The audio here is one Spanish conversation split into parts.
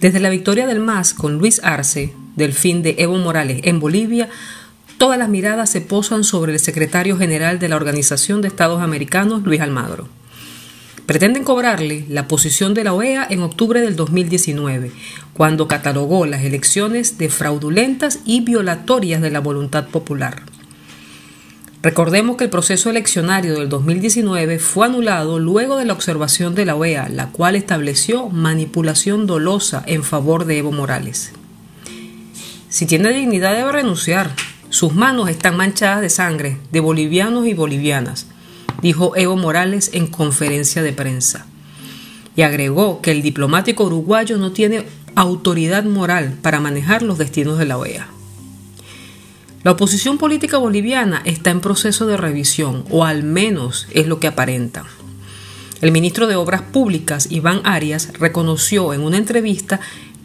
Desde la victoria del MAS con Luis Arce, del fin de Evo Morales en Bolivia, todas las miradas se posan sobre el secretario general de la Organización de Estados Americanos, Luis Almagro. Pretenden cobrarle la posición de la OEA en octubre del 2019, cuando catalogó las elecciones de fraudulentas y violatorias de la voluntad popular. Recordemos que el proceso eleccionario del 2019 fue anulado luego de la observación de la OEA, la cual estableció manipulación dolosa en favor de Evo Morales. Si tiene dignidad debe renunciar. Sus manos están manchadas de sangre de bolivianos y bolivianas, dijo Evo Morales en conferencia de prensa. Y agregó que el diplomático uruguayo no tiene autoridad moral para manejar los destinos de la OEA. La oposición política boliviana está en proceso de revisión, o al menos es lo que aparenta. El ministro de Obras Públicas, Iván Arias, reconoció en una entrevista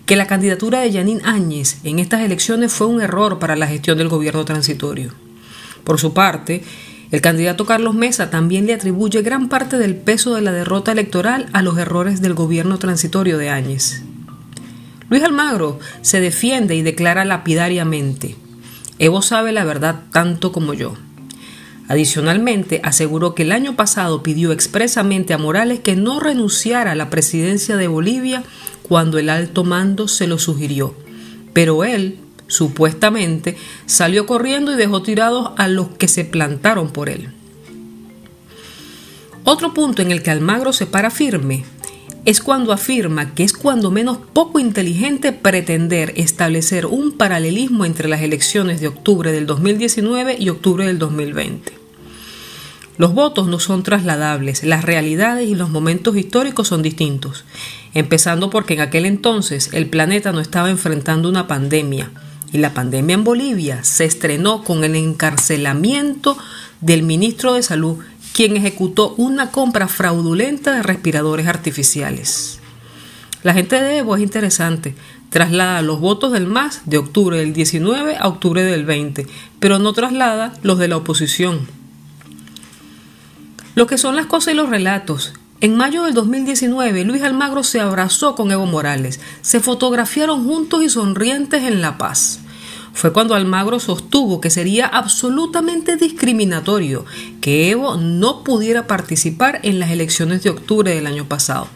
que la candidatura de Yanín Áñez en estas elecciones fue un error para la gestión del gobierno transitorio. Por su parte, el candidato Carlos Mesa también le atribuye gran parte del peso de la derrota electoral a los errores del gobierno transitorio de Áñez. Luis Almagro se defiende y declara lapidariamente Evo sabe la verdad tanto como yo. Adicionalmente, aseguró que el año pasado pidió expresamente a Morales que no renunciara a la presidencia de Bolivia cuando el alto mando se lo sugirió. Pero él, supuestamente, salió corriendo y dejó tirados a los que se plantaron por él. Otro punto en el que Almagro se para firme es cuando afirma que es cuando menos poco inteligente pretender establecer un paralelismo entre las elecciones de octubre del 2019 y octubre del 2020. Los votos no son trasladables, las realidades y los momentos históricos son distintos, empezando porque en aquel entonces el planeta no estaba enfrentando una pandemia, y la pandemia en Bolivia se estrenó con el encarcelamiento del ministro de Salud quien ejecutó una compra fraudulenta de respiradores artificiales. La gente de Evo es interesante, traslada los votos del MAS de octubre del 19 a octubre del 20, pero no traslada los de la oposición. Lo que son las cosas y los relatos. En mayo del 2019, Luis Almagro se abrazó con Evo Morales, se fotografiaron juntos y sonrientes en La Paz fue cuando Almagro sostuvo que sería absolutamente discriminatorio que Evo no pudiera participar en las elecciones de octubre del año pasado,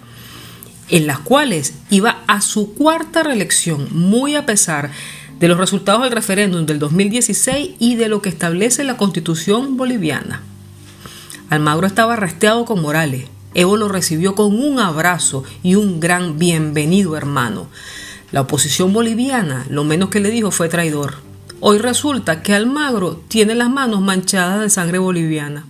en las cuales iba a su cuarta reelección, muy a pesar de los resultados del referéndum del 2016 y de lo que establece la constitución boliviana. Almagro estaba arresteado con Morales. Evo lo recibió con un abrazo y un gran bienvenido hermano. La oposición boliviana lo menos que le dijo fue traidor. Hoy resulta que Almagro tiene las manos manchadas de sangre boliviana.